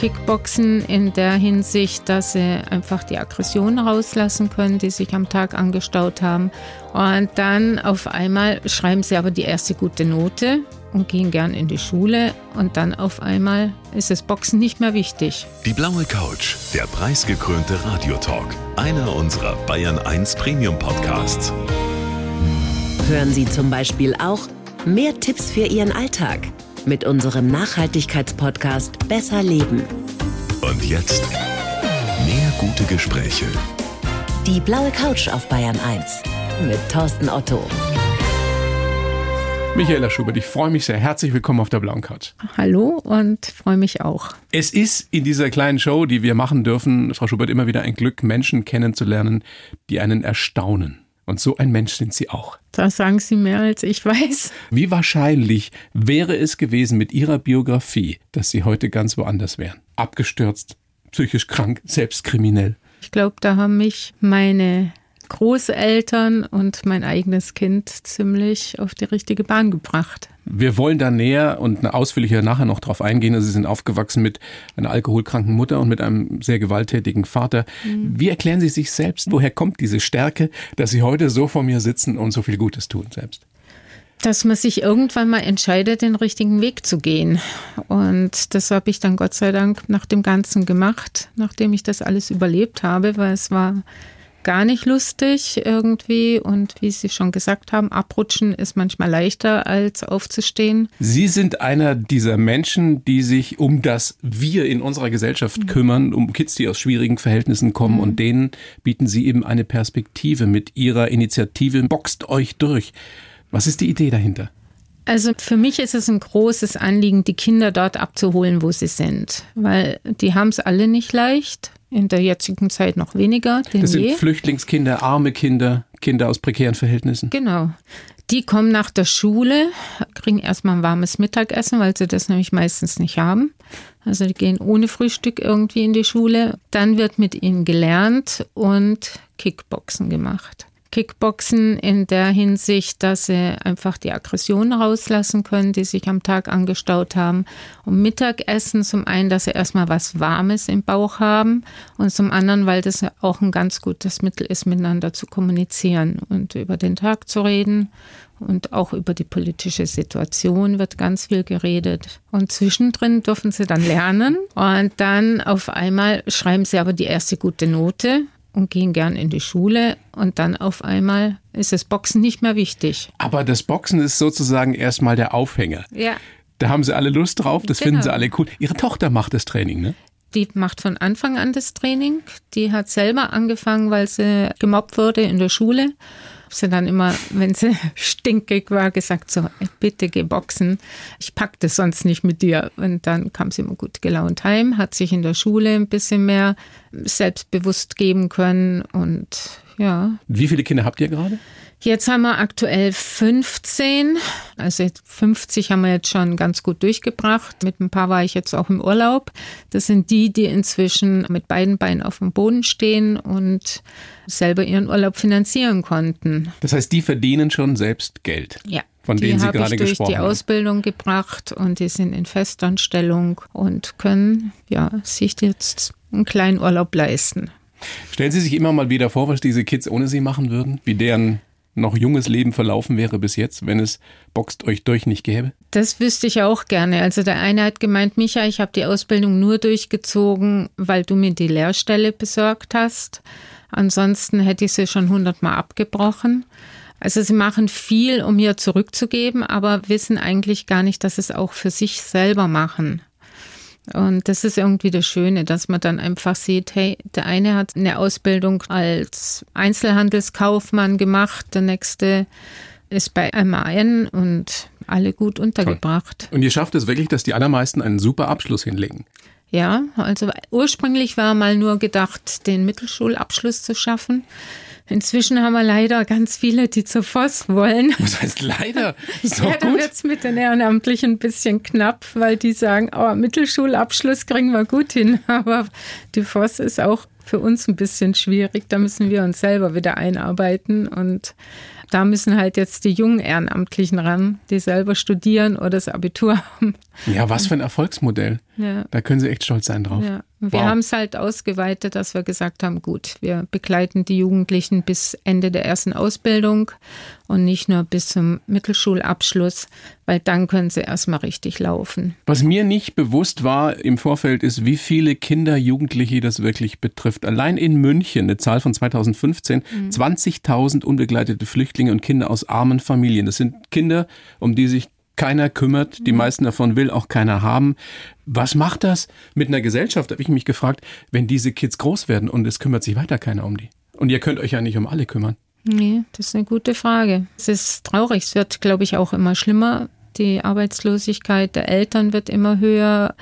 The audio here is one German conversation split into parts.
Kickboxen in der Hinsicht, dass sie einfach die Aggressionen rauslassen können, die sich am Tag angestaut haben. Und dann auf einmal schreiben sie aber die erste gute Note und gehen gern in die Schule und dann auf einmal ist das Boxen nicht mehr wichtig. Die blaue Couch, der preisgekrönte Radiotalk, einer unserer Bayern 1 Premium Podcasts. Hören Sie zum Beispiel auch mehr Tipps für Ihren Alltag mit unserem Nachhaltigkeitspodcast Besser Leben. Und jetzt mehr gute Gespräche. Die blaue Couch auf Bayern 1 mit Thorsten Otto. Michaela Schubert, ich freue mich sehr. Herzlich willkommen auf der blauen Couch. Hallo und freue mich auch. Es ist in dieser kleinen Show, die wir machen dürfen, Frau Schubert, immer wieder ein Glück, Menschen kennenzulernen, die einen erstaunen. Und so ein Mensch sind Sie auch. Das sagen Sie mehr, als ich weiß. Wie wahrscheinlich wäre es gewesen mit Ihrer Biografie, dass Sie heute ganz woanders wären? Abgestürzt, psychisch krank, selbst kriminell. Ich glaube, da haben mich meine Großeltern und mein eigenes Kind ziemlich auf die richtige Bahn gebracht. Wir wollen da näher und ausführlicher nachher noch drauf eingehen. Also Sie sind aufgewachsen mit einer alkoholkranken Mutter und mit einem sehr gewalttätigen Vater. Mhm. Wie erklären Sie sich selbst, woher kommt diese Stärke, dass Sie heute so vor mir sitzen und so viel Gutes tun selbst? dass man sich irgendwann mal entscheidet, den richtigen Weg zu gehen. Und das habe ich dann Gott sei Dank nach dem Ganzen gemacht, nachdem ich das alles überlebt habe, weil es war gar nicht lustig irgendwie. Und wie Sie schon gesagt haben, abrutschen ist manchmal leichter als aufzustehen. Sie sind einer dieser Menschen, die sich um das Wir in unserer Gesellschaft mhm. kümmern, um Kids, die aus schwierigen Verhältnissen kommen. Mhm. Und denen bieten Sie eben eine Perspektive mit Ihrer Initiative. Boxt euch durch. Was ist die Idee dahinter? Also für mich ist es ein großes Anliegen, die Kinder dort abzuholen, wo sie sind, weil die haben es alle nicht leicht in der jetzigen Zeit noch weniger. das sind je. Flüchtlingskinder, arme Kinder, Kinder aus prekären Verhältnissen. Genau. Die kommen nach der Schule, kriegen erstmal ein warmes Mittagessen, weil sie das nämlich meistens nicht haben. Also die gehen ohne Frühstück irgendwie in die Schule. Dann wird mit ihnen gelernt und Kickboxen gemacht. Kickboxen in der Hinsicht, dass sie einfach die Aggressionen rauslassen können, die sich am Tag angestaut haben. Und Mittagessen zum einen, dass sie erstmal was Warmes im Bauch haben und zum anderen, weil das auch ein ganz gutes Mittel ist, miteinander zu kommunizieren und über den Tag zu reden. Und auch über die politische Situation wird ganz viel geredet. Und zwischendrin dürfen sie dann lernen. Und dann auf einmal schreiben sie aber die erste gute Note und gehen gern in die Schule und dann auf einmal ist das Boxen nicht mehr wichtig. Aber das Boxen ist sozusagen erstmal der Aufhänger. Ja. Da haben sie alle Lust drauf, das genau. finden sie alle cool. Ihre Tochter macht das Training, ne? Die macht von Anfang an das Training. Die hat selber angefangen, weil sie gemobbt wurde in der Schule habe sie dann immer, wenn sie stinkig war, gesagt, so, bitte geh boxen, ich pack das sonst nicht mit dir. Und dann kam sie immer gut gelaunt heim, hat sich in der Schule ein bisschen mehr selbstbewusst geben können und ja. Wie viele Kinder habt ihr gerade? Jetzt haben wir aktuell 15. Also 50 haben wir jetzt schon ganz gut durchgebracht. Mit ein paar war ich jetzt auch im Urlaub. Das sind die, die inzwischen mit beiden Beinen auf dem Boden stehen und selber ihren Urlaub finanzieren konnten. Das heißt, die verdienen schon selbst Geld. Ja. Von die denen Sie gerade ich durch gesprochen die Ausbildung gebracht und die sind in Festanstellung und können ja sich jetzt einen kleinen Urlaub leisten. Stellen Sie sich immer mal wieder vor, was diese Kids ohne Sie machen würden? Wie deren noch junges Leben verlaufen wäre bis jetzt, wenn es Boxt euch durch nicht gäbe? Das wüsste ich auch gerne. Also der eine hat gemeint, Micha, ich habe die Ausbildung nur durchgezogen, weil du mir die Lehrstelle besorgt hast. Ansonsten hätte ich sie schon hundertmal abgebrochen. Also sie machen viel, um mir zurückzugeben, aber wissen eigentlich gar nicht, dass sie es auch für sich selber machen. Und das ist irgendwie das Schöne, dass man dann einfach sieht, hey, der eine hat eine Ausbildung als Einzelhandelskaufmann gemacht, der nächste ist bei MAN und alle gut untergebracht. Toll. Und ihr schafft es wirklich, dass die allermeisten einen super Abschluss hinlegen. Ja, also ursprünglich war mal nur gedacht, den Mittelschulabschluss zu schaffen. Inzwischen haben wir leider ganz viele, die zur Voss wollen. Was heißt leider? So ja, dann wird es mit den Ehrenamtlichen ein bisschen knapp, weil die sagen, oh, Mittelschulabschluss kriegen wir gut hin. Aber die Voss ist auch für uns ein bisschen schwierig. Da müssen wir uns selber wieder einarbeiten. Und da müssen halt jetzt die jungen Ehrenamtlichen ran, die selber studieren oder das Abitur haben. Ja, was für ein Erfolgsmodell. Ja. Da können Sie echt stolz sein drauf. Ja. Wir wow. haben es halt ausgeweitet, dass wir gesagt haben, gut, wir begleiten die Jugendlichen bis Ende der ersten Ausbildung und nicht nur bis zum Mittelschulabschluss, weil dann können sie erstmal richtig laufen. Was mir nicht bewusst war im Vorfeld ist, wie viele Kinder, Jugendliche das wirklich betrifft. Allein in München, eine Zahl von 2015, mhm. 20.000 unbegleitete Flüchtlinge und Kinder aus armen Familien. Das sind Kinder, um die sich keiner kümmert, die mhm. meisten davon will auch keiner haben. Was macht das mit einer Gesellschaft, habe ich mich gefragt, wenn diese Kids groß werden und es kümmert sich weiter keiner um die? Und ihr könnt euch ja nicht um alle kümmern. Nee, das ist eine gute Frage. Es ist traurig, es wird, glaube ich, auch immer schlimmer. Die Arbeitslosigkeit der Eltern wird immer höher.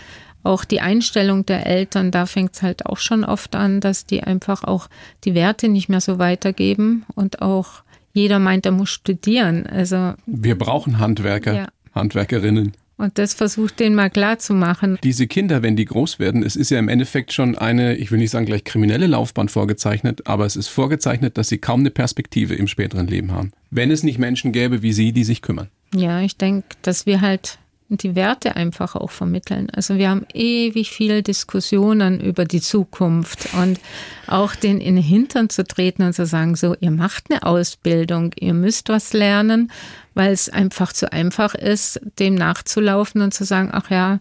Auch die Einstellung der Eltern, da fängt es halt auch schon oft an, dass die einfach auch die Werte nicht mehr so weitergeben und auch jeder meint, er muss studieren. Also wir brauchen Handwerker. Ja. Handwerkerinnen. Und das versucht denen mal klar zu machen. Diese Kinder, wenn die groß werden, es ist ja im Endeffekt schon eine, ich will nicht sagen gleich kriminelle Laufbahn vorgezeichnet, aber es ist vorgezeichnet, dass sie kaum eine Perspektive im späteren Leben haben. Wenn es nicht Menschen gäbe wie Sie, die sich kümmern. Ja, ich denke, dass wir halt die Werte einfach auch vermitteln. Also wir haben ewig viele Diskussionen über die Zukunft und auch den in den Hintern zu treten und zu sagen, so, ihr macht eine Ausbildung, ihr müsst was lernen, weil es einfach zu einfach ist, dem nachzulaufen und zu sagen, ach ja,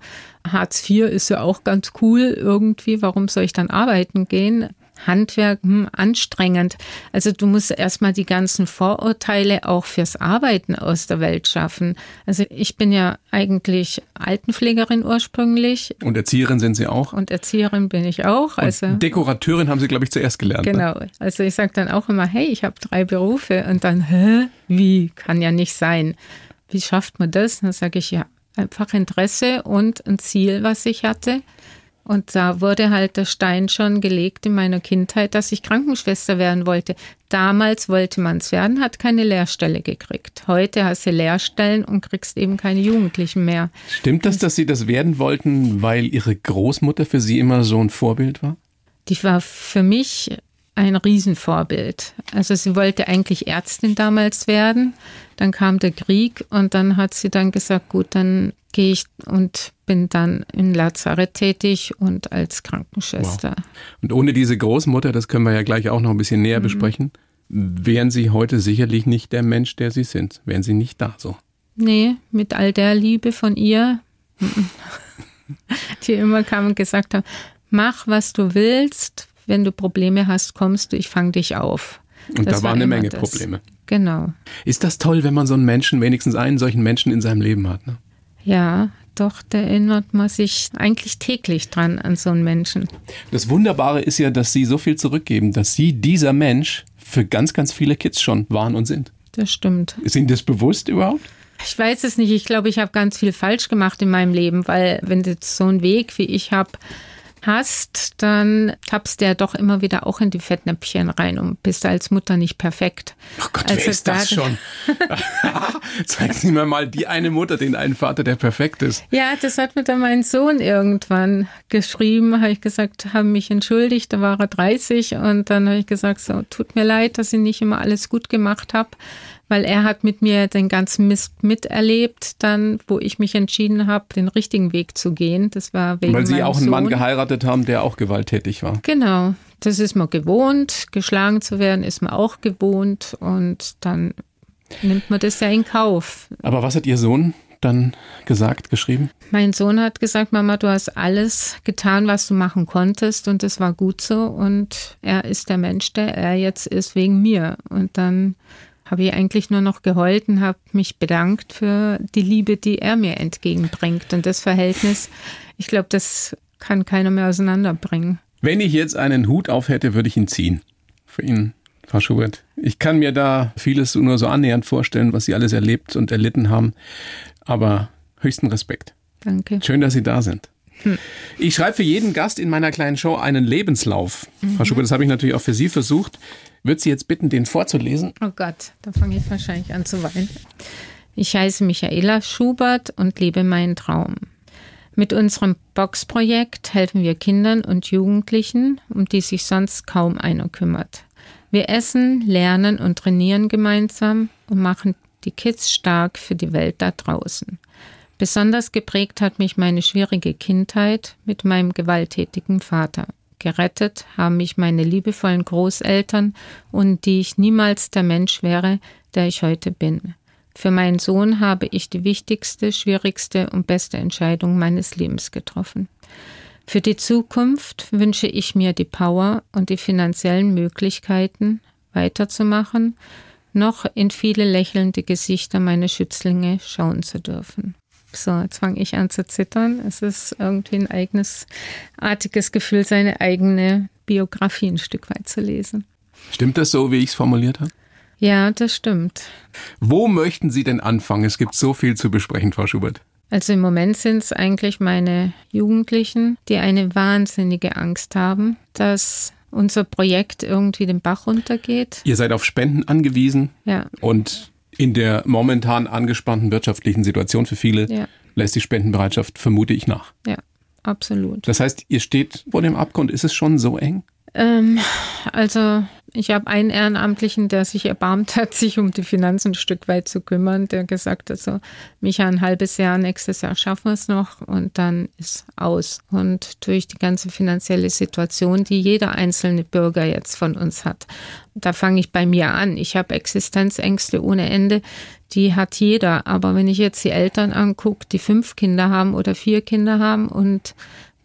Hartz IV ist ja auch ganz cool irgendwie, warum soll ich dann arbeiten gehen? Handwerk hm, anstrengend. Also du musst erstmal die ganzen Vorurteile auch fürs Arbeiten aus der Welt schaffen. Also ich bin ja eigentlich Altenpflegerin ursprünglich. Und Erzieherin sind Sie auch? Und Erzieherin bin ich auch. Also Und Dekorateurin haben Sie, glaube ich, zuerst gelernt. Ne? Genau. Ne? Also ich sage dann auch immer, hey, ich habe drei Berufe. Und dann, hä, wie? Kann ja nicht sein. Wie schafft man das? Dann sage ich, ja, einfach Interesse und ein Ziel, was ich hatte. Und da wurde halt der Stein schon gelegt in meiner Kindheit, dass ich Krankenschwester werden wollte. Damals wollte man es werden, hat keine Lehrstelle gekriegt. Heute hast du Lehrstellen und kriegst eben keine Jugendlichen mehr. Stimmt das, dass Sie das werden wollten, weil Ihre Großmutter für Sie immer so ein Vorbild war? Die war für mich ein Riesenvorbild. Also sie wollte eigentlich Ärztin damals werden. Dann kam der Krieg und dann hat sie dann gesagt, gut, dann gehe ich und bin dann in Lazarett tätig und als Krankenschwester. Wow. Und ohne diese Großmutter, das können wir ja gleich auch noch ein bisschen näher mhm. besprechen, wären Sie heute sicherlich nicht der Mensch, der Sie sind. Wären Sie nicht da so. Nee, mit all der Liebe von ihr, die immer kam und gesagt haben, mach, was du willst. Wenn du Probleme hast, kommst du, ich fange dich auf. Und das da war eine Menge das. Probleme. Genau. Ist das toll, wenn man so einen Menschen, wenigstens einen solchen Menschen in seinem Leben hat? Ne? Ja, doch, da erinnert man sich eigentlich täglich dran an so einen Menschen. Das Wunderbare ist ja, dass Sie so viel zurückgeben, dass Sie dieser Mensch für ganz, ganz viele Kids schon waren und sind. Das stimmt. Ist Ihnen das bewusst überhaupt? Ich weiß es nicht. Ich glaube, ich habe ganz viel falsch gemacht in meinem Leben, weil wenn du so einen Weg wie ich habe, hast, dann tappst du ja doch immer wieder auch in die Fettnäpfchen rein und bist als Mutter nicht perfekt. Ach Gott, also wer ist das schon? Sie mir mal die eine Mutter, den einen Vater, der perfekt ist. Ja, das hat mir dann mein Sohn irgendwann geschrieben, habe ich gesagt, habe mich entschuldigt, da war er 30 und dann habe ich gesagt, so, tut mir leid, dass ich nicht immer alles gut gemacht habe weil er hat mit mir den ganzen Mist miterlebt, dann, wo ich mich entschieden habe, den richtigen Weg zu gehen. Das war wegen Weil Sie auch einen Sohn. Mann geheiratet haben, der auch gewalttätig war. Genau, das ist man gewohnt. Geschlagen zu werden ist man auch gewohnt und dann nimmt man das ja in Kauf. Aber was hat Ihr Sohn dann gesagt, geschrieben? Mein Sohn hat gesagt, Mama, du hast alles getan, was du machen konntest und es war gut so und er ist der Mensch, der er jetzt ist wegen mir. Und dann habe ich eigentlich nur noch geheult und habe mich bedankt für die Liebe, die er mir entgegenbringt. Und das Verhältnis, ich glaube, das kann keiner mehr auseinanderbringen. Wenn ich jetzt einen Hut auf hätte, würde ich ihn ziehen. Für ihn, Frau Schubert. Ich kann mir da vieles nur so annähernd vorstellen, was Sie alles erlebt und erlitten haben. Aber höchsten Respekt. Danke. Schön, dass Sie da sind. Hm. Ich schreibe für jeden Gast in meiner kleinen Show einen Lebenslauf. Mhm. Frau Schubert, das habe ich natürlich auch für Sie versucht würde Sie jetzt bitten, den vorzulesen. Oh Gott, da fange ich wahrscheinlich an zu weinen. Ich heiße Michaela Schubert und lebe meinen Traum. Mit unserem Boxprojekt helfen wir Kindern und Jugendlichen, um die sich sonst kaum einer kümmert. Wir essen, lernen und trainieren gemeinsam und machen die Kids stark für die Welt da draußen. Besonders geprägt hat mich meine schwierige Kindheit mit meinem gewalttätigen Vater. Gerettet haben mich meine liebevollen Großeltern und die ich niemals der Mensch wäre, der ich heute bin. Für meinen Sohn habe ich die wichtigste, schwierigste und beste Entscheidung meines Lebens getroffen. Für die Zukunft wünsche ich mir die Power und die finanziellen Möglichkeiten, weiterzumachen, noch in viele lächelnde Gesichter meiner Schützlinge schauen zu dürfen. So, jetzt fange ich an zu zittern. Es ist irgendwie ein eigenes, artiges Gefühl, seine eigene Biografie ein Stück weit zu lesen. Stimmt das so, wie ich es formuliert habe? Ja, das stimmt. Wo möchten Sie denn anfangen? Es gibt so viel zu besprechen, Frau Schubert. Also im Moment sind es eigentlich meine Jugendlichen, die eine wahnsinnige Angst haben, dass unser Projekt irgendwie den Bach runtergeht. Ihr seid auf Spenden angewiesen. Ja. Und in der momentan angespannten wirtschaftlichen Situation für viele Ja. lässt die Spendenbereitschaft, vermute ich, nach. Ja, absolut. Das heißt, ihr steht vor dem Abgrund. Ist es schon so eng? Ähm, also ich habe einen Ehrenamtlichen, der sich erbarmt hat, sich um die Finanzen ein Stück weit zu kümmern, der gesagt hat, so, Micha, ein halbes Jahr, nächstes Jahr schaffen wir es noch und dann ist aus. Und durch die ganze finanzielle Situation, die jeder einzelne Bürger jetzt von uns hat, da fange ich bei mir an. Ich habe Existenzängste ohne Ende, die hat jeder. Aber wenn ich jetzt die Eltern angucke, die fünf Kinder haben oder vier Kinder haben und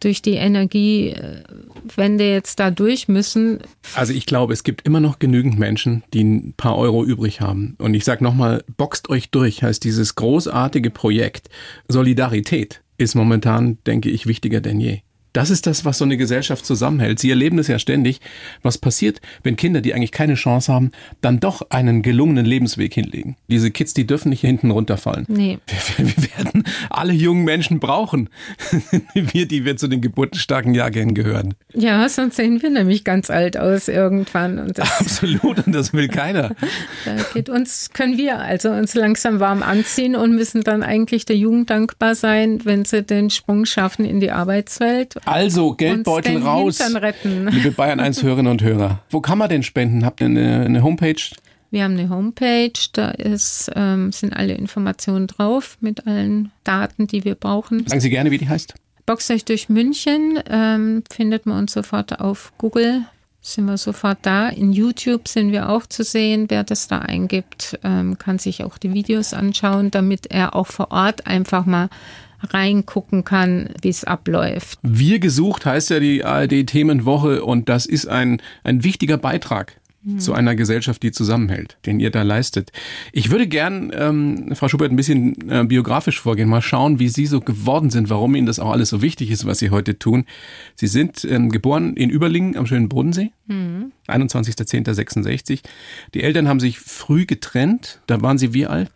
durch die Energiewende jetzt da durch müssen. Also ich glaube, es gibt immer noch genügend Menschen, die ein paar Euro übrig haben. Und ich sage nochmal, boxt euch durch, heißt dieses großartige Projekt. Solidarität ist momentan, denke ich, wichtiger denn je. Das ist das, was so eine Gesellschaft zusammenhält. Sie erleben es ja ständig. Was passiert, wenn Kinder, die eigentlich keine Chance haben, dann doch einen gelungenen Lebensweg hinlegen? Diese Kids, die dürfen nicht hinten runterfallen. Nee. Wir, wir werden alle jungen Menschen brauchen. wir, die wir zu den geburtenstarken Jahrgängen gehören. Ja, sonst sehen wir nämlich ganz alt aus irgendwann. Und das, Absolut, und das will keiner. da geht uns, können wir also uns langsam warm anziehen und müssen dann eigentlich der Jugend dankbar sein, wenn sie den Sprung schaffen in die Arbeitswelt. Also, Geldbeutel den raus. Liebe Bayern 1 Hörerinnen und Hörer. Wo kann man denn spenden? Habt ihr eine, eine Homepage? Wir haben eine Homepage, da ist, ähm, sind alle Informationen drauf mit allen Daten, die wir brauchen. Sagen Sie gerne, wie die heißt. Boxt euch durch München, ähm, findet man uns sofort auf Google, sind wir sofort da. In YouTube sind wir auch zu sehen. Wer das da eingibt, ähm, kann sich auch die Videos anschauen, damit er auch vor Ort einfach mal reingucken kann, wie es abläuft. Wir gesucht heißt ja die ARD-Themenwoche und das ist ein, ein wichtiger Beitrag zu einer Gesellschaft, die zusammenhält, den ihr da leistet. Ich würde gern, ähm, Frau Schubert, ein bisschen äh, biografisch vorgehen, mal schauen, wie Sie so geworden sind, warum Ihnen das auch alles so wichtig ist, was Sie heute tun. Sie sind ähm, geboren in Überlingen am schönen Bodensee, 21.10.66. Die Eltern haben sich früh getrennt, da waren Sie wie alt?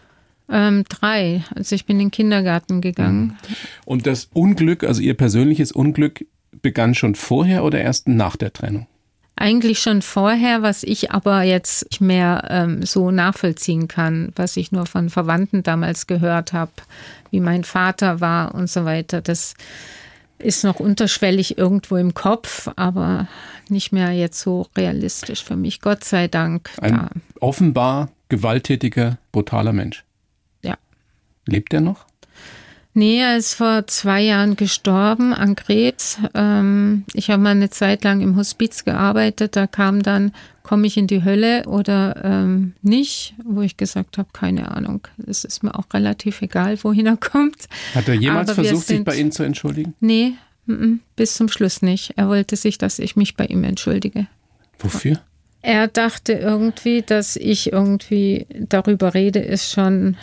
Ähm, drei, also ich bin in den Kindergarten gegangen. Und das Unglück, also Ihr persönliches Unglück, begann schon vorher oder erst nach der Trennung? Eigentlich schon vorher, was ich aber jetzt nicht mehr ähm, so nachvollziehen kann, was ich nur von Verwandten damals gehört habe, wie mein Vater war und so weiter. Das ist noch unterschwellig irgendwo im Kopf, aber nicht mehr jetzt so realistisch für mich. Gott sei Dank. Ein Da. offenbar gewalttätiger, brutaler Mensch. Lebt er noch? Nee, er ist vor zwei Jahren gestorben an Krebs. Ähm, ich habe mal eine Zeit lang im Hospiz gearbeitet. Da kam dann, komme ich in die Hölle oder ähm, nicht, wo ich gesagt habe, keine Ahnung. Es ist mir auch relativ egal, wohin er kommt. Hat er jemals Aber versucht, sich sind- bei Ihnen zu entschuldigen? Nee, mm, mm, bis zum Schluss nicht. Er wollte sich, dass ich mich bei ihm entschuldige. Wofür? Er dachte irgendwie, dass ich irgendwie darüber rede, ist schon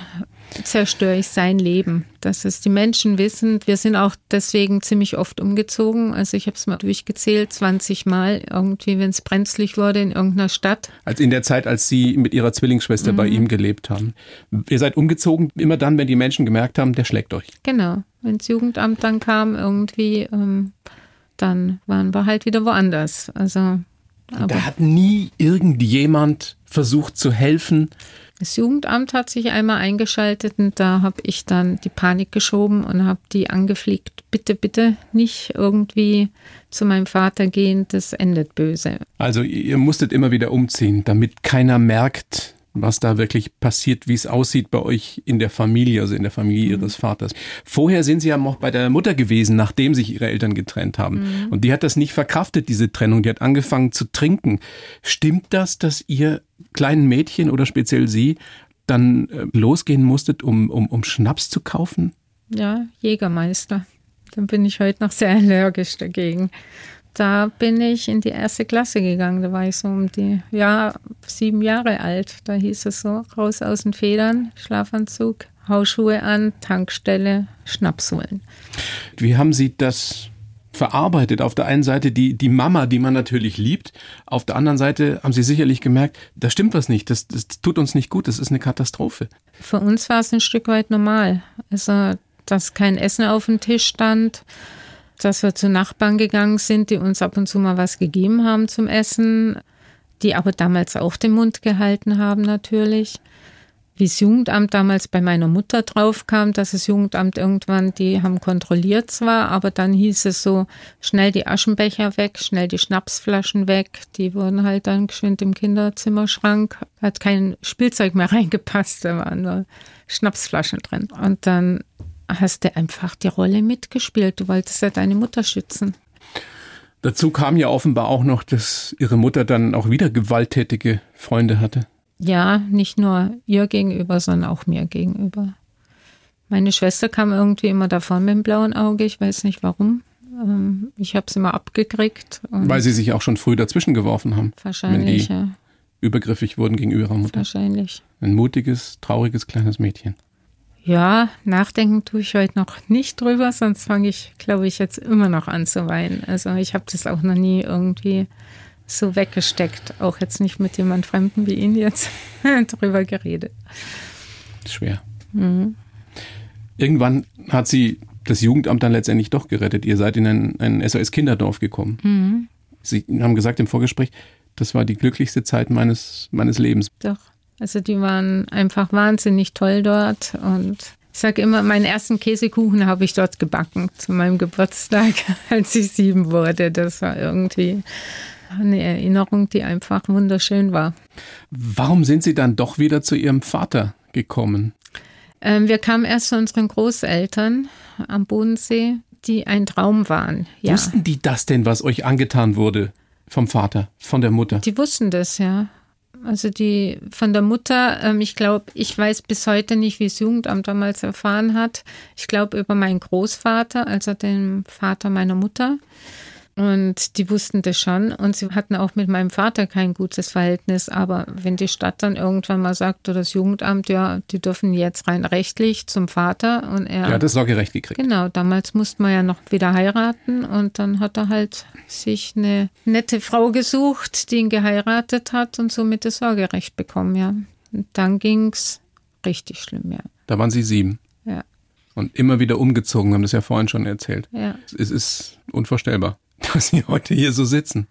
zerstöre ich sein Leben. Dass es die Menschen wissen. Wir sind auch deswegen ziemlich oft umgezogen. Also ich habe es mal durchgezählt, 20 Mal irgendwie, wenn es brenzlig wurde in irgendeiner Stadt. Als in der Zeit, als Sie mit Ihrer Zwillingsschwester bei Mhm. ihm gelebt haben. Ihr seid umgezogen, immer dann, wenn die Menschen gemerkt haben, der schlägt euch. Genau. Wenn das Jugendamt dann kam, irgendwie, ähm, dann waren wir halt wieder woanders. Also, aber Da hat nie irgendjemand versucht zu helfen. Das Jugendamt hat sich einmal eingeschaltet und da habe ich dann die Panik geschoben und habe die angefliegt. Bitte, bitte nicht irgendwie zu meinem Vater gehen, das endet böse. Also ihr musstet immer wieder umziehen, damit keiner merkt, was da wirklich passiert, wie es aussieht bei euch in der Familie, also in der Familie mhm. ihres Vaters. Vorher sind sie ja noch bei der Mutter gewesen, nachdem sich ihre Eltern getrennt haben. Mhm. Und die hat das nicht verkraftet, diese Trennung. Die hat angefangen zu trinken. Stimmt das, dass ihr kleinen Mädchen oder speziell sie dann äh, losgehen musstet, um, um, um Schnaps zu kaufen? Ja, Jägermeister. Dann bin ich heute noch sehr allergisch dagegen da bin ich in die erste Klasse gegangen. Da war ich so um die, ja, sieben Jahre alt. Da hieß es so, raus aus den Federn, Schlafanzug, Hausschuhe an, Tankstelle, Schnaps holen. Wie haben Sie das verarbeitet? Auf der einen Seite die, die Mama, die man natürlich liebt. Auf der anderen Seite haben Sie sicherlich gemerkt, da stimmt was nicht. Das, das tut uns nicht gut. Das ist eine Katastrophe. Für uns war es ein Stück weit normal. Also, dass kein Essen auf dem Tisch stand dass wir zu Nachbarn gegangen sind, die uns ab und zu mal was gegeben haben zum Essen, die aber damals auch den Mund gehalten haben natürlich. Wie das Jugendamt damals bei meiner Mutter draufkam, dass das Jugendamt irgendwann, die haben kontrolliert zwar, aber dann hieß es so, schnell die Aschenbecher weg, schnell die Schnapsflaschen weg. Die wurden halt dann geschwind im Kinderzimmerschrank. Hat kein Spielzeug mehr reingepasst, da waren nur Schnapsflaschen drin. Und dann hast du einfach die Rolle mitgespielt. Du wolltest ja deine Mutter schützen. Dazu kam ja offenbar auch noch, dass ihre Mutter dann auch wieder gewalttätige Freunde hatte. Ja, nicht nur ihr gegenüber, sondern auch mir gegenüber. Meine Schwester kam irgendwie immer davon mit dem blauen Auge, ich weiß nicht warum. Ähm, ich habe sie immer abgekriegt. Weil sie sich auch schon früh dazwischen geworfen haben. Wahrscheinlich, wenn ja. Übergriffig wurden gegenüber ihrer Mutter. Wahrscheinlich. Ein mutiges, trauriges kleines Mädchen. Ja, nachdenken tue ich heute noch nicht drüber, sonst fange ich, glaube ich, jetzt immer noch an zu weinen. Also ich habe das auch noch nie irgendwie so weggesteckt, auch jetzt nicht mit jemand Fremden wie Ihnen jetzt drüber geredet. Schwer. Mhm. Irgendwann hat sie das Jugendamt dann letztendlich doch gerettet. Ihr seid in ein, ein SOS-Kinderdorf gekommen. Mhm. Sie haben gesagt im Vorgespräch, das war die glücklichste Zeit meines, meines Lebens. Doch. Also die waren einfach wahnsinnig toll dort und ich sage immer, meinen ersten Käsekuchen habe ich dort gebacken zu meinem Geburtstag, als ich sieben wurde. Das war irgendwie eine Erinnerung, die einfach wunderschön war. Warum sind Sie dann doch wieder zu Ihrem Vater gekommen? Ähm, wir kamen erst zu unseren Großeltern am Bodensee, die ein Traum waren. Ja. Wussten die das denn, was euch angetan wurde vom Vater, von der Mutter? Die wussten das, ja. Also die von der Mutter, ähm, ich glaube, ich weiß bis heute nicht, wie das Jugendamt damals erfahren hat. Ich glaube über meinen Großvater, also den Vater meiner Mutter. Und die wussten das schon und sie hatten auch mit meinem Vater kein gutes Verhältnis. Aber wenn die Stadt dann irgendwann mal sagt oder das Jugendamt, ja, die dürfen jetzt rein rechtlich zum Vater und er. Ja, das Sorgerecht gekriegt. Genau, damals musste man ja noch wieder heiraten und dann hat er halt sich eine nette Frau gesucht, die ihn geheiratet hat und somit das Sorgerecht bekommen, ja. Und dann ging's richtig schlimm, ja. Da waren Sie sieben. Ja. Und immer wieder umgezogen, haben das ja vorhin schon erzählt. Ja. Es ist unvorstellbar dass Sie heute hier so sitzen,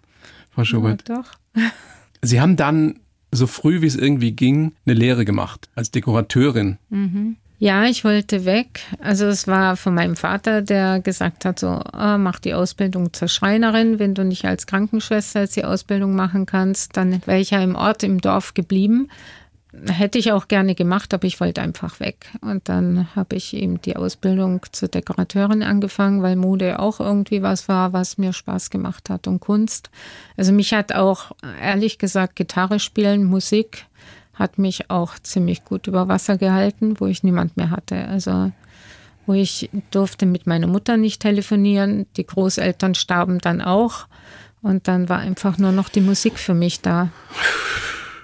Frau Schubert. Ja, doch. Sie haben dann so früh wie es irgendwie ging eine Lehre gemacht als Dekorateurin. Mhm. Ja, ich wollte weg. Also es war von meinem Vater, der gesagt hat, so oh, mach die Ausbildung zur Schreinerin. Wenn du nicht als Krankenschwester jetzt die Ausbildung machen kannst, dann wäre ich ja im Ort, im Dorf geblieben. Hätte ich auch gerne gemacht, aber ich wollte einfach weg. Und dann habe ich eben die Ausbildung zur Dekorateurin angefangen, weil Mode auch irgendwie was war, was mir Spaß gemacht hat und Kunst. Also mich hat auch, ehrlich gesagt, Gitarre spielen, Musik hat mich auch ziemlich gut über Wasser gehalten, wo ich niemand mehr hatte. Also wo ich durfte mit meiner Mutter nicht telefonieren, die Großeltern starben dann auch. Und dann war einfach nur noch die Musik für mich da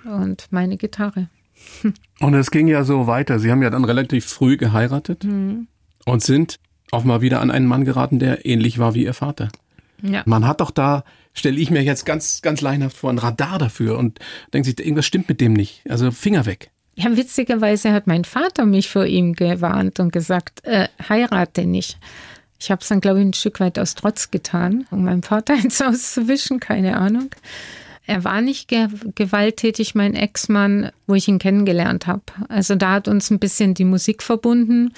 und meine Gitarre. Und es ging ja so weiter. Sie haben ja dann relativ früh geheiratet mhm. und sind auch mal wieder an einen Mann geraten, der ähnlich war wie ihr Vater. Ja. Man hat doch da, stelle ich mir jetzt ganz, ganz leinhaft vor, ein Radar dafür und denkt sich, irgendwas stimmt mit dem nicht. Also Finger weg. Ja, witzigerweise hat mein Vater mich vor ihm gewarnt und gesagt, äh, heirate nicht. Ich habe es dann, glaube ich, ein Stück weit aus Trotz getan, um meinem Vater ins Haus zu wischen, keine Ahnung. Er war nicht ge gewalttätig, mein Ex-Mann, wo ich ihn kennengelernt habe. Also da hat uns ein bisschen die Musik verbunden,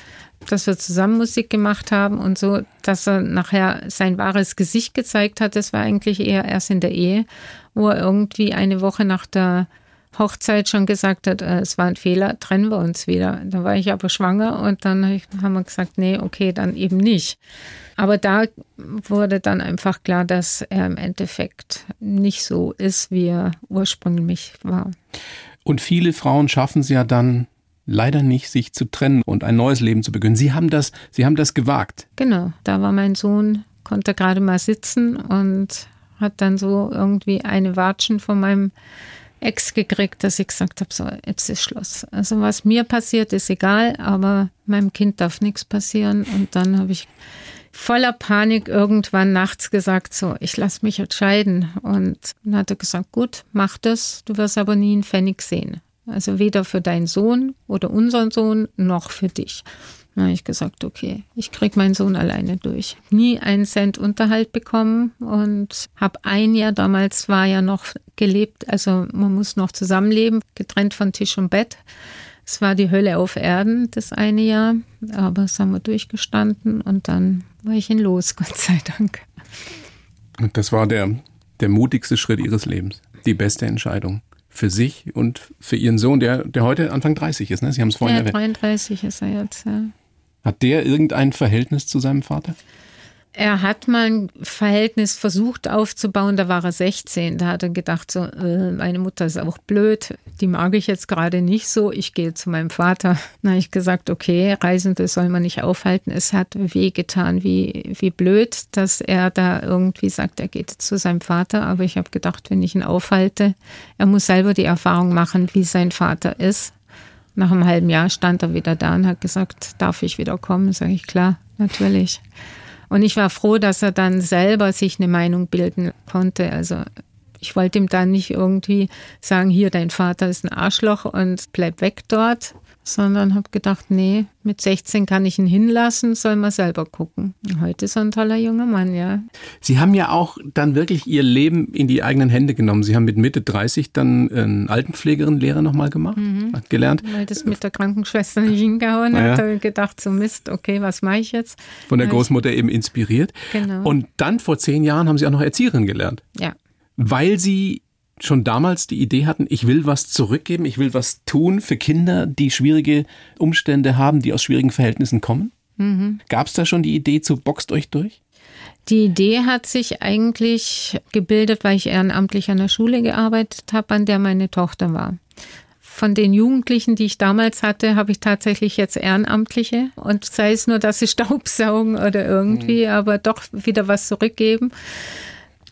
dass wir zusammen Musik gemacht haben und so, dass er nachher sein wahres Gesicht gezeigt hat. Das war eigentlich eher erst in der Ehe, wo er irgendwie eine Woche nach der Hochzeit schon gesagt hat, äh, es war ein Fehler, trennen wir uns wieder. Da war ich aber schwanger und dann haben wir gesagt, nee, okay, dann eben nicht. Aber da wurde dann einfach klar, dass er im Endeffekt nicht so ist, wie er ursprünglich war. Und viele Frauen schaffen es ja dann leider nicht, sich zu trennen und ein neues Leben zu beginnen. Sie haben das, Sie haben das gewagt. Genau, da war mein Sohn, konnte gerade mal sitzen und hat dann so irgendwie eine Watschen von meinem Ex gekriegt, dass ich gesagt habe, so, jetzt ist Schluss. Also was mir passiert, ist egal, aber meinem Kind darf nichts passieren. Und dann habe ich voller Panik irgendwann nachts gesagt, so, ich lasse mich entscheiden. Und dann hat er gesagt, gut, mach das, du wirst aber nie einen Pfennig sehen. Also weder für deinen Sohn oder unseren Sohn noch für dich. Dann habe ich gesagt, okay, ich kriege meinen Sohn alleine durch. Nie einen Cent Unterhalt bekommen und habe ein Jahr, damals war ja noch gelebt, also man muss noch zusammenleben, getrennt von Tisch und Bett. Es war die Hölle auf Erden, das eine Jahr, aber es haben wir durchgestanden und dann war ich ihn los, Gott sei Dank. Und das war der, der mutigste Schritt Ihres Lebens, die beste Entscheidung für sich und für Ihren Sohn, der, der heute Anfang 30 ist. Ne? Sie haben es vorhin Ja, erwähnt. 33 ist er jetzt, ja. Hat der irgendein Verhältnis zu seinem Vater? Er hat mal ein Verhältnis versucht aufzubauen, da war er 16. Da hat er gedacht, so, äh, meine Mutter ist auch blöd, die mag ich jetzt gerade nicht so, ich gehe zu meinem Vater. Habe ich gesagt, okay, Reisende soll man nicht aufhalten. Es hat wehgetan, wie, wie blöd, dass er da irgendwie sagt, er geht zu seinem Vater. Aber ich habe gedacht, wenn ich ihn aufhalte, er muss selber die Erfahrung machen, wie sein Vater ist. Nach einem halben Jahr stand er wieder da und hat gesagt, darf ich wieder kommen? Sage ich, klar, natürlich. Und ich war froh, dass er dann selber sich eine Meinung bilden konnte. Also ich wollte ihm dann nicht irgendwie sagen, hier, dein Vater ist ein Arschloch und bleib weg dort, sondern habe gedacht, nee, mit 16 kann ich ihn hinlassen, soll man selber gucken. Heute ist er ein toller junger Mann, ja. Sie haben ja auch dann wirklich Ihr Leben in die eigenen Hände genommen. Sie haben mit Mitte 30 dann einen Altenpflegerin-Lehre nochmal gemacht, hat gelernt. Weil das mit der Krankenschwester nicht hingehauen Ja. hat, habe ich gedacht, so Mist, okay, was mache ich jetzt? Von der Großmutter eben inspiriert. Genau. Und dann vor zehn Jahren haben Sie auch noch Erzieherin gelernt, Ja, weil Sie schon damals die Idee hatten, ich will was zurückgeben, ich will was tun für Kinder, die schwierige Umstände haben, die aus schwierigen Verhältnissen kommen. Gab es da schon die Idee zu Boxt euch durch? Die Idee hat sich eigentlich gebildet, weil ich ehrenamtlich an der Schule gearbeitet habe, an der meine Tochter war. Von den Jugendlichen, die ich damals hatte, habe ich tatsächlich jetzt Ehrenamtliche. Und sei es nur, dass sie Staubsaugen oder irgendwie, aber doch wieder was zurückgeben.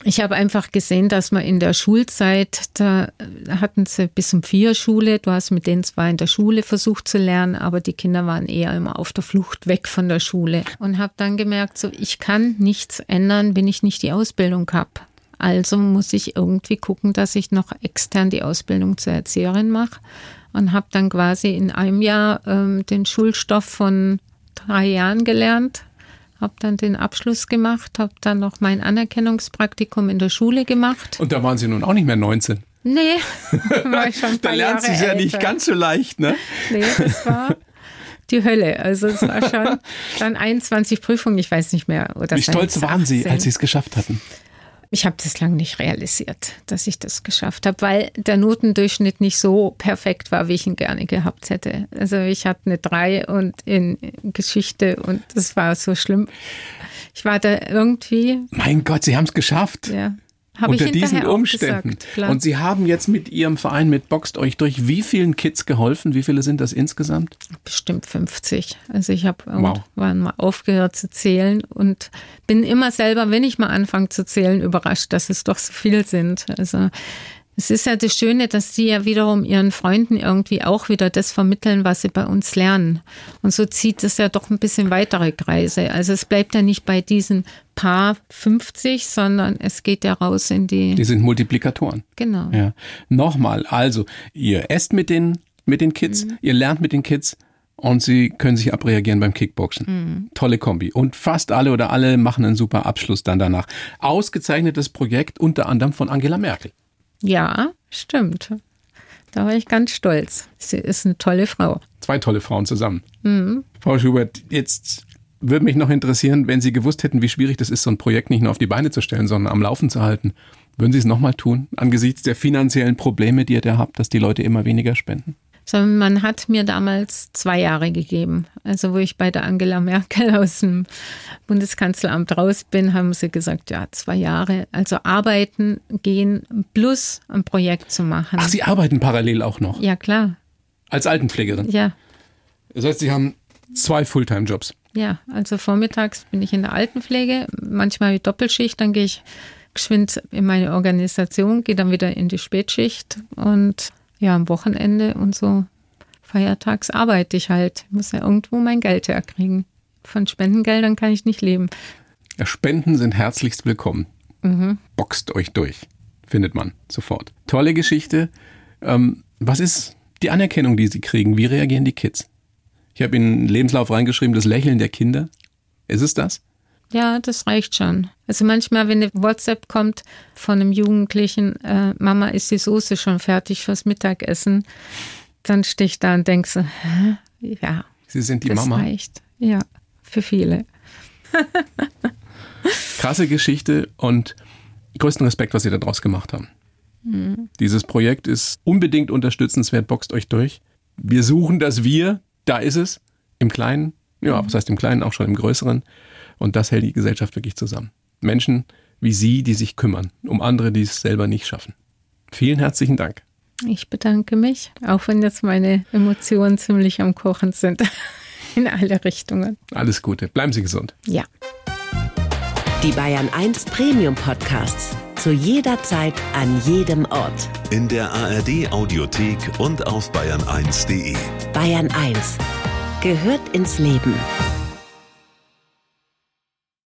Ich habe einfach gesehen, dass man in der Schulzeit, da hatten sie bis um vier Schule, du hast mit denen zwar in der Schule versucht zu lernen, aber die Kinder waren eher immer auf der Flucht weg von der Schule. Und habe dann gemerkt, so ich kann nichts ändern, wenn ich nicht die Ausbildung habe. Also muss ich irgendwie gucken, dass ich noch extern die Ausbildung zur Erzieherin mache. Und habe dann quasi in einem Jahr ähm, den Schulstoff von drei Jahren gelernt, habe dann den Abschluss gemacht, habe dann noch mein Anerkennungspraktikum in der Schule gemacht. Und da waren Sie nun auch nicht mehr 19. Nee, war ich schon ein Da lernt es ja nicht ganz so leicht, ne? Nee, das war die Hölle. Also es war schon dann 21 Prüfungen, ich weiß nicht mehr. Oder Wie stolz waren Sie, 18. als Sie es geschafft hatten? Ich habe das lange nicht realisiert, dass ich das geschafft habe, weil der Notendurchschnitt nicht so perfekt war, wie ich ihn gerne gehabt hätte. Also ich hatte eine 3 und in Geschichte und das war so schlimm. Ich war da irgendwie, Mein Gott, Sie haben es geschafft. ja, ich unter diesen Umständen. Gesagt. Und Sie haben jetzt mit Ihrem Verein mit Boxt euch durch wie vielen Kids geholfen? Wie viele sind das insgesamt? bestimmt 50. Also ich habe Wow. irgendwann mal aufgehört zu zählen und bin immer selber, wenn ich mal anfange zu zählen, überrascht, dass es doch so viel sind. Also es ist ja das Schöne, dass sie ja wiederum ihren Freunden irgendwie auch wieder das vermitteln, was sie bei uns lernen. Und so zieht es ja doch ein bisschen weitere Kreise. Also es bleibt ja nicht bei diesen paar 50, sondern es geht ja raus in die, Die sind Multiplikatoren. genau. Ja. Nochmal, also, ihr esst mit den, mit den Kids, Mhm. ihr lernt mit den Kids und sie können sich abreagieren beim Kickboxen. Mhm. Tolle Kombi. Und fast alle oder alle machen einen super Abschluss dann danach. Ausgezeichnetes Projekt unter anderem von Angela Merkel. Ja, stimmt. Da war ich ganz stolz. Sie ist eine tolle Frau. Zwei tolle Frauen zusammen. Mhm. Frau Schubert, jetzt würde mich noch interessieren, wenn Sie gewusst hätten, wie schwierig das ist, so ein Projekt nicht nur auf die Beine zu stellen, sondern am Laufen zu halten. Würden Sie es nochmal tun, angesichts der finanziellen Probleme, die ihr da habt, dass die Leute immer weniger spenden? Sondern man hat mir damals zwei Jahre gegeben. Also wo ich bei der Angela Merkel aus dem Bundeskanzleramt raus bin, haben sie gesagt, ja, zwei Jahre. Also arbeiten, gehen, plus ein Projekt zu machen. Ach, Sie arbeiten parallel auch noch? Ja, klar. Als Altenpflegerin? Ja. Das heißt, Sie haben zwei Fulltime-Jobs? Ja, also vormittags bin ich in der Altenpflege, manchmal wie Doppelschicht, dann gehe ich geschwind in meine Organisation, gehe dann wieder in die Spätschicht und ja, am Wochenende und so feiertags arbeite ich halt. Ich muss ja irgendwo mein Geld herkriegen. Von Spendengeldern kann ich nicht leben. Ja, Spenden sind herzlichst willkommen. Mhm. Boxt euch durch, findet man sofort. Tolle Geschichte. Ähm, was ist die Anerkennung, die Sie kriegen? Wie reagieren die Kids? Ich habe in den Lebenslauf reingeschrieben, das Lächeln der Kinder. Ist es das? Ja, das reicht schon. Also manchmal, wenn eine WhatsApp kommt von einem Jugendlichen, äh, Mama, ist die Soße schon fertig fürs Mittagessen, dann stehe ich da und denke so, hä? ja. Sie sind die das Mama. reicht. Ja, für viele. Krasse Geschichte und größten Respekt, was Sie daraus gemacht haben. Mhm. Dieses Projekt ist unbedingt unterstützenswert, boxt euch durch. Wir suchen das Wir, da ist es, im Kleinen, ja, was heißt im Kleinen, auch schon im Größeren. Und das hält die Gesellschaft wirklich zusammen. Menschen wie Sie, die sich kümmern, um andere, die es selber nicht schaffen. Vielen herzlichen Dank. Ich bedanke mich, auch wenn jetzt meine Emotionen ziemlich am Kochen sind. In alle Richtungen. Alles Gute. Bleiben Sie gesund. Ja. Die Bayern 1 Premium Podcasts. Zu jeder Zeit, an jedem Ort. In der ARD Audiothek und auf bayern1.de. Bayern 1 gehört ins Leben.